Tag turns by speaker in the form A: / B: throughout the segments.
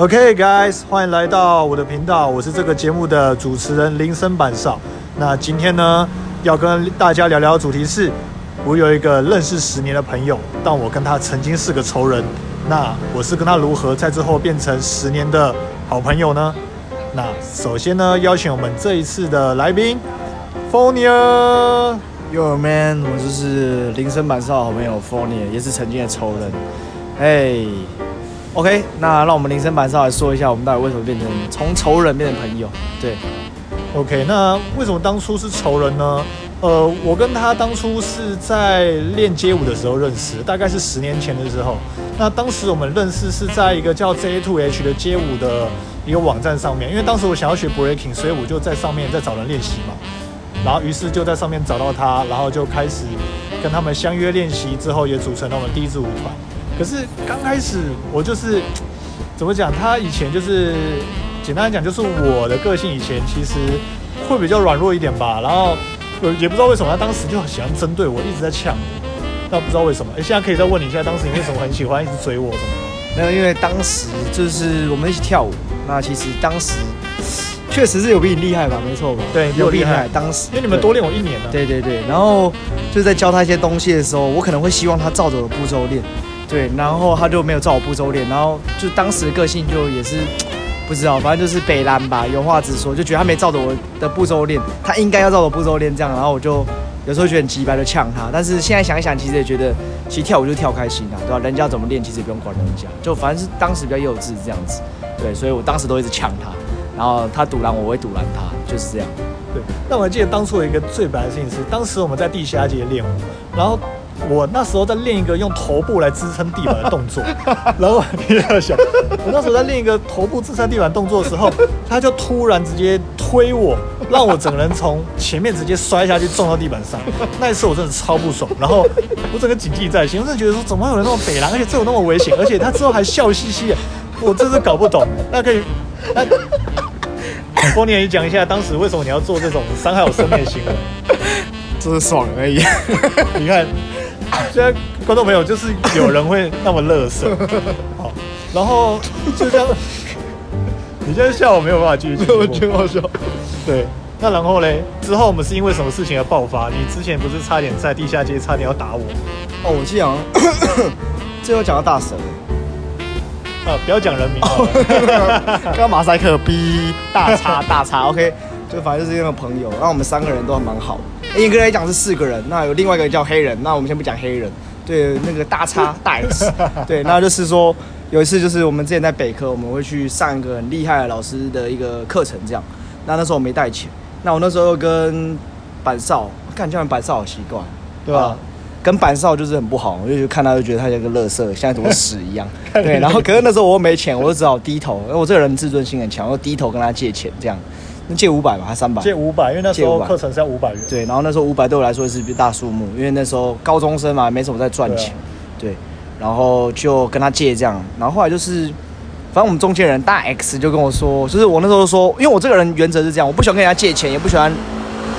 A: OK guys，欢迎来到我的频道，我是这个节目的主持人林森板少。那今天呢，要跟大家聊聊的主题是，我有一个认识十年的朋友，但我跟他曾经是个仇人。那我是跟他如何在之后变成十年的好朋友呢？那首先呢，邀请我们这一次的来宾
B: ，Fonia，Your man，我就是林森板少好朋友 f o n i a 也是曾经的仇人。哎，OK，那让我们铃声板上来说一下，我们到底为什么变成从仇人变成朋友？对
A: ，OK，那为什么当初是仇人呢？呃，我跟他当初是在练街舞的时候认识，大概是十年前的时候。那当时我们认识是在一个叫 J2H 的街舞的一个网站上面，因为当时我想要学 breaking，所以我就在上面在找人练习嘛。然后于是就在上面找到他，然后就开始跟他们相约练习，之后也组成了我们第一支舞团。可是刚开始我就是怎么讲，他以前就是简单来讲，就是我的个性以前其实会比较软弱一点吧。然后也不知道为什么他当时就很喜欢针对我，一直在呛。那不知道为什么，哎，现在可以再问你一下，当时你为什么很喜欢一直追我什么？
B: 没有，因为当时就是我们一起跳舞，那其实当时确实是有比你厉害吧？没错吧？
A: 对，
B: 有厉害。当时
A: 因为你们多练我一年了。
B: 对对对，然后就在教他一些东西的时候，我可能会希望他照着我的步骤练，对，然后他就没有照我步骤练，然后就当时的个性就也是不知道，反正就是北蓝吧，有话直说，就觉得他没照着我的步骤练，他应该要照着步骤练这样，然后我就。有时候觉得很急白就呛他，但是现在想一想，其实也觉得，其实跳舞就跳开心啊，对吧？人家怎么练，其实也不用管人家，就反正是当时比较幼稚这样子，对，所以我当时都一直呛他，然后他堵拦我，我会堵拦他，就是这样。
A: 对，那我还记得当初有一个最白的事情是，当时我们在地下街练舞，然后。我那时候在练一个用头部来支撑地板的动作，然后你要想，我那时候在练一个头部支撑地板动作的时候，他就突然直接推我，让我整个人从前面直接摔下去撞到地板上。那一次我真的超不爽，然后我整个谨记在心，我真的觉得说怎么会有人那么北狼，而且这有那么危险，而且他之后还笑嘻嘻，我真是搞不懂。那可以，那丰年你讲一下当时为什么你要做这种伤害我生命的行为？
B: 就是爽而已，
A: 你看。现在观众朋友就是有人会那么乐色，好，然后就这样，你现在笑我没有办法继续，
B: 我觉得好笑。
A: 对，那然后嘞，之后我们是因为什么事情而爆发？你之前不是差点在地下街差点要打我？
B: 哦，我记得，最后讲到大神，
A: 啊，不要讲人名，
B: 刚刚马赛克 B 大叉大叉，OK，就反正就是一个朋友，然后我们三个人都还蛮好。严格来讲是四个人，那有另外一个叫黑人，那我们先不讲黑人。对，那个大叉大 X，对，那就是说有一次就是我们之前在北科，我们会去上一个很厉害的老师的一个课程，这样。那那时候我没带钱，那我那时候跟板少，看叫人板少好奇怪，
A: 对吧？
B: 跟板少就是很不好，我就看他就觉得他像个乐色，像坨屎一样。对，然后可是那时候我又没钱，我就只好低头，因为我这个人自尊心很强，我低头跟他借钱这样。借五百吧，还三百？
A: 借五百，因为那时候课程是要五百元。
B: 对，然后那时候五百对我来说是笔大数目，因为那时候高中生嘛，没什么在赚钱。对，然后就跟他借这样，然后后来就是，反正我们中间人大 X 就跟我说，就是我那时候说，因为我这个人原则是这样，我不喜欢跟人家借钱，也不喜欢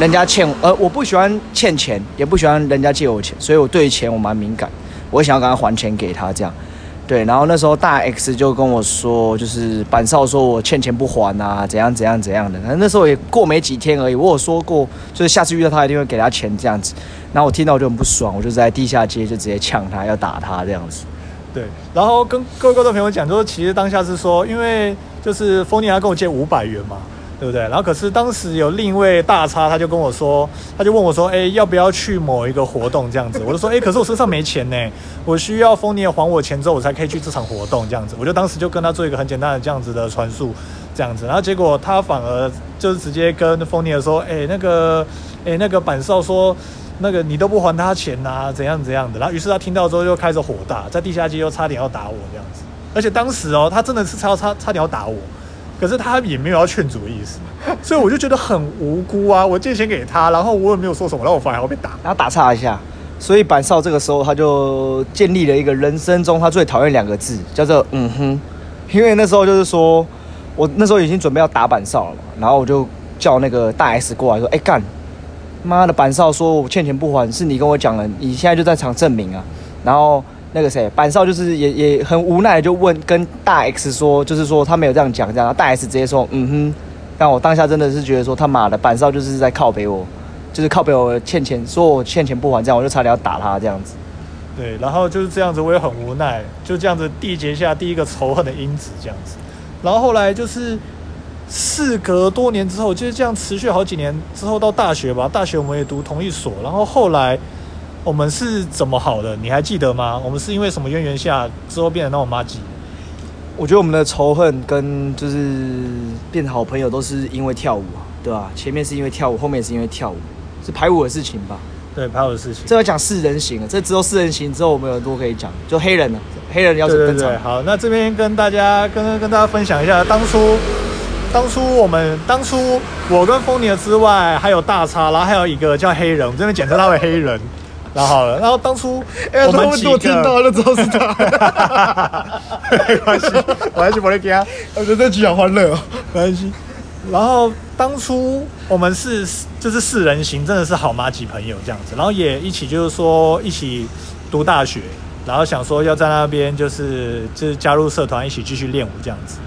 B: 人家欠，呃，我不喜欢欠钱，也不喜欢人家借我钱，所以我对钱我蛮敏感，我想要赶快还钱给他这样。对，然后那时候大 X 就跟我说，就是板少说我欠钱不还啊，怎样怎样怎样的。那时候也过没几天而已，我有说过，就是下次遇到他一定会给他钱这样子。然后我听到我就很不爽，我就在地下街就直接呛他，要打他这样子。
A: 对，然后跟各位观众朋友讲，就是其实当下是说，因为就是丰尼他跟我借五百元嘛。对不对？然后可是当时有另一位大叉，他就跟我说，他就问我说，哎，要不要去某一个活动这样子？我就说，哎，可是我身上没钱呢，我需要丰尼还我钱之后，我才可以去这场活动这样子。我就当时就跟他做一个很简单的这样子的传述，这样子。然后结果他反而就是直接跟丰尼说，哎，那个，哎，那个板少说，那个你都不还他钱呐，怎样怎样的。然后于是他听到之后就开始火大，在地下街又差点要打我这样子。而且当时哦，他真的是差差差点要打我。可是他也没有要劝阻的意思，所以我就觉得很无辜啊！我借钱给他，然后我也没有说什么，然后我反而要被打。
B: 然后打岔一下，所以板少这个时候他就建立了一个人生中他最讨厌两个字，叫做“嗯哼”。因为那时候就是说，我那时候已经准备要打板少了嘛，然后我就叫那个大 S 过来说：“哎干，妈的板少说我欠钱不还，是你跟我讲了，你现在就在场证明啊。”然后那个谁板少就是也也很无奈就问跟大 X 说，就是说他没有这样讲这样，大 S 直接说嗯哼，但我当下真的是觉得说他妈的板少就是在靠北我，就是靠北我欠钱，说我欠钱不还这样，我就差点要打他这样子。
A: 对，然后就是这样子，我也很无奈，就这样子缔结下第一个仇恨的因子，这样子。然后后来就是事隔多年之后，就是这样持续好几年之后，到大学吧，大学我们也读同一所。然后后来我们是怎么好的？你还记得吗？我们是因为什么渊源下之后变得那么妈鸡？
B: 我觉得我们的仇恨跟就是变好朋友都是因为跳舞啊，对吧、前面是因为跳舞，后面也是因为跳舞，是排舞的事情吧。
A: 对，排舞的事情。
B: 这要讲四人行了，这之后四人行之后，我们有很多可以讲，就黑人了，黑人要登场。
A: 对，好，那这边跟大家跟跟大家分享一下，当初当初我们当初我跟风尼尔之外，还有大叉，然后还有一个叫黑人，我们这边简称他为黑人。然后好了，然后当初
B: 哎
A: 我们几个，
B: 就知道是他。
A: 没关系，我还去我给他，
B: 我觉得这局好欢乐哦。
A: 没关系。然后当初我们是就是四人行，真的是好妈几朋友这样子，然后也一起就是说一起读大学，然后想说要在那边就是就是加入社团一起继续练舞这样子，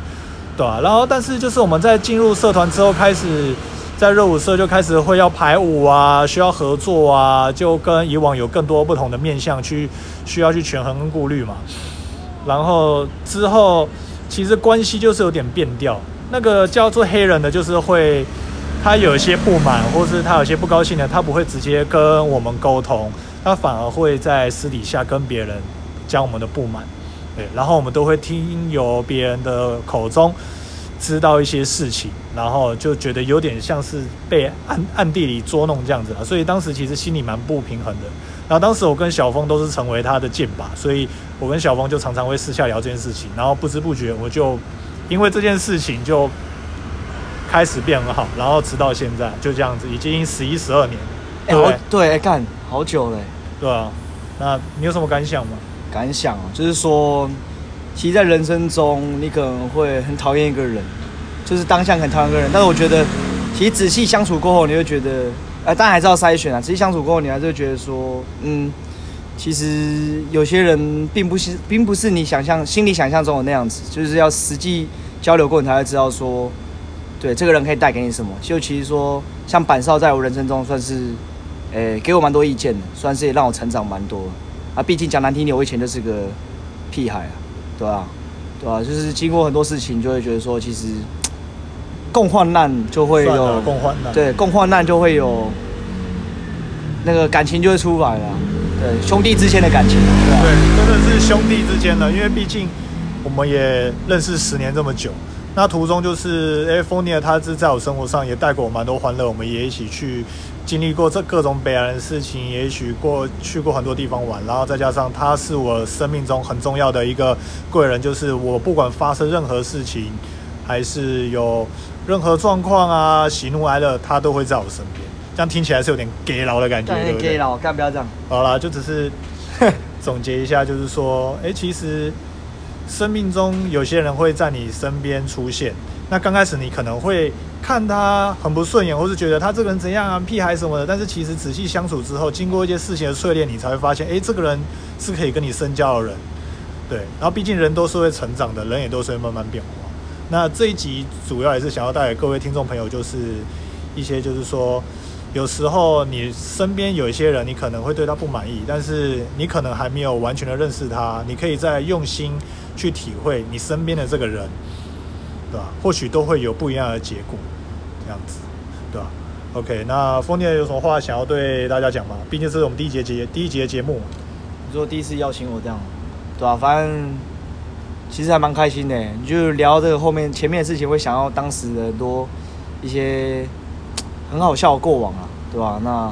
A: 对啊，然后但是就是我们在进入社团之后，开始在热舞社就开始会要排舞啊，需要合作啊，就跟以往有更多不同的面向去需要去权衡跟顾虑嘛。然后之后其实关系就是有点变调。那个叫做黑人的，就是会他有一些不满，或是他有些不高兴的，他不会直接跟我们沟通，他反而会在私底下跟别人讲我们的不满。对，然后我们都会听由别人的口中知道一些事情，然后就觉得有点像是被暗暗地里捉弄这样子了，所以当时其实心里蛮不平衡的。然后当时我跟小峰都是成为他的剑靶，所以我跟小峰就常常会私下聊这件事情，然后不知不觉我就因为这件事情就开始变很好，然后直到现在就这样子，已经十一十二年，
B: 哎、
A: 对不对？
B: 干、好久了、
A: 对啊，那你有什么感想吗？
B: 感想哦，就是说，其实，在人生中，你可能会很讨厌一个人，就是当下很讨厌一个人，但是我觉得，其实仔细相处过后，你会觉得，呃，当然还是要筛选啊。仔细相处过后，你还是会觉得说，嗯，其实有些人并不是，并不是你想象、心里想象中的那样子，就是要实际交流过，你才会知道说，对这个人可以带给你什么。就其实说，像板少在我人生中算是，诶、给我蛮多意见的，算是也让我成长蛮多。啊，毕竟讲难听点，我以前就是个屁孩啊，对啊，对啊，就是经过很多事情，就会觉得说，其实共患难就会有
A: 共患难
B: 对，共患难就会有那个感情就会出来了，对，兄弟之间的感情，对
A: 真的是兄弟之间的，因为毕竟我们也认识十年这么久。那途中就是，哎，丰尼尔他是在我生活上也带给我蛮多欢乐，我们也一起去经历过这各种北岸的事情，也许过去过很多地方玩，然后再加上他是我生命中很重要的一个贵人，就是我不管发生任何事情，还是有任何状况啊，喜怒哀乐，他都会在我身边。这样听起来是有点 gay 佬的感觉，
B: 干
A: 对
B: gay 了，干不要这样。
A: 好啦，就只是总结一下，就是说，哎、其实生命中有些人会在你身边出现。那刚开始你可能会看他很不顺眼，或是觉得他这个人怎样啊、屁孩什么的。但是其实仔细相处之后，经过一些事情的淬炼，你才会发现，哎、这个人是可以跟你深交的人。对，然后毕竟人都是会成长的，人也都是会慢慢变化。那这一集主要也是想要带给各位听众朋友，就是一些就是说，有时候你身边有一些人，你可能会对他不满意，但是你可能还没有完全的认识他，你可以再用心去体会你身边的这个人，对吧？或许都会有不一样的结果，这样子，对吧？OK，那丰年有什么话想要对大家讲吗？毕竟这是我们第一节节第一节节目，
B: 你说第一次邀请我这样，对啊，反正其实还蛮开心的。你就聊这个后面前面的事情，会想到当时的很多一些很好笑的过往啊，对吧？那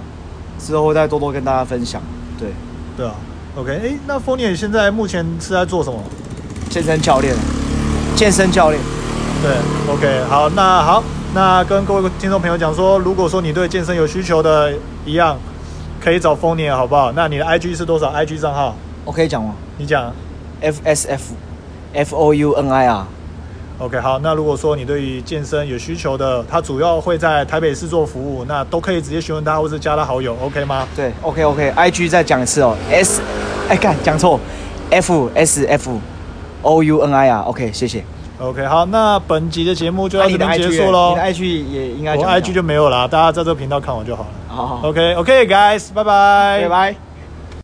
B: 之后会再多多跟大家分享。对，
A: 对啊，OK，哎，那丰年现在目前是在做什么？
B: 健身教练，健身教练，
A: 对，OK，好，那好，那跟各位听众朋友讲说，如果说你对健身有需求的，一样可以找丰年，好不好？那你的 IG 是多少？IG 账号
B: 我可以讲吗
A: 你讲。
B: ？F S F F O U N I R。
A: OK，好，那如果说你对于健身有需求的，他主要会在台北市做服务，那都可以直接询问他，或是加他好友，OK 吗？
B: 对，OK OK，IG 再讲一次哦，S，哎干讲错 F S F O U N I 啊，OK，谢谢。
A: OK，好，那本集的节目就到这边结束喽
B: 你的。IG 也应该
A: 我 IG 就没有啦，大家在这个频道看我就好了。
B: 好好好
A: ，OK，OK，guys，拜拜，
B: 拜拜。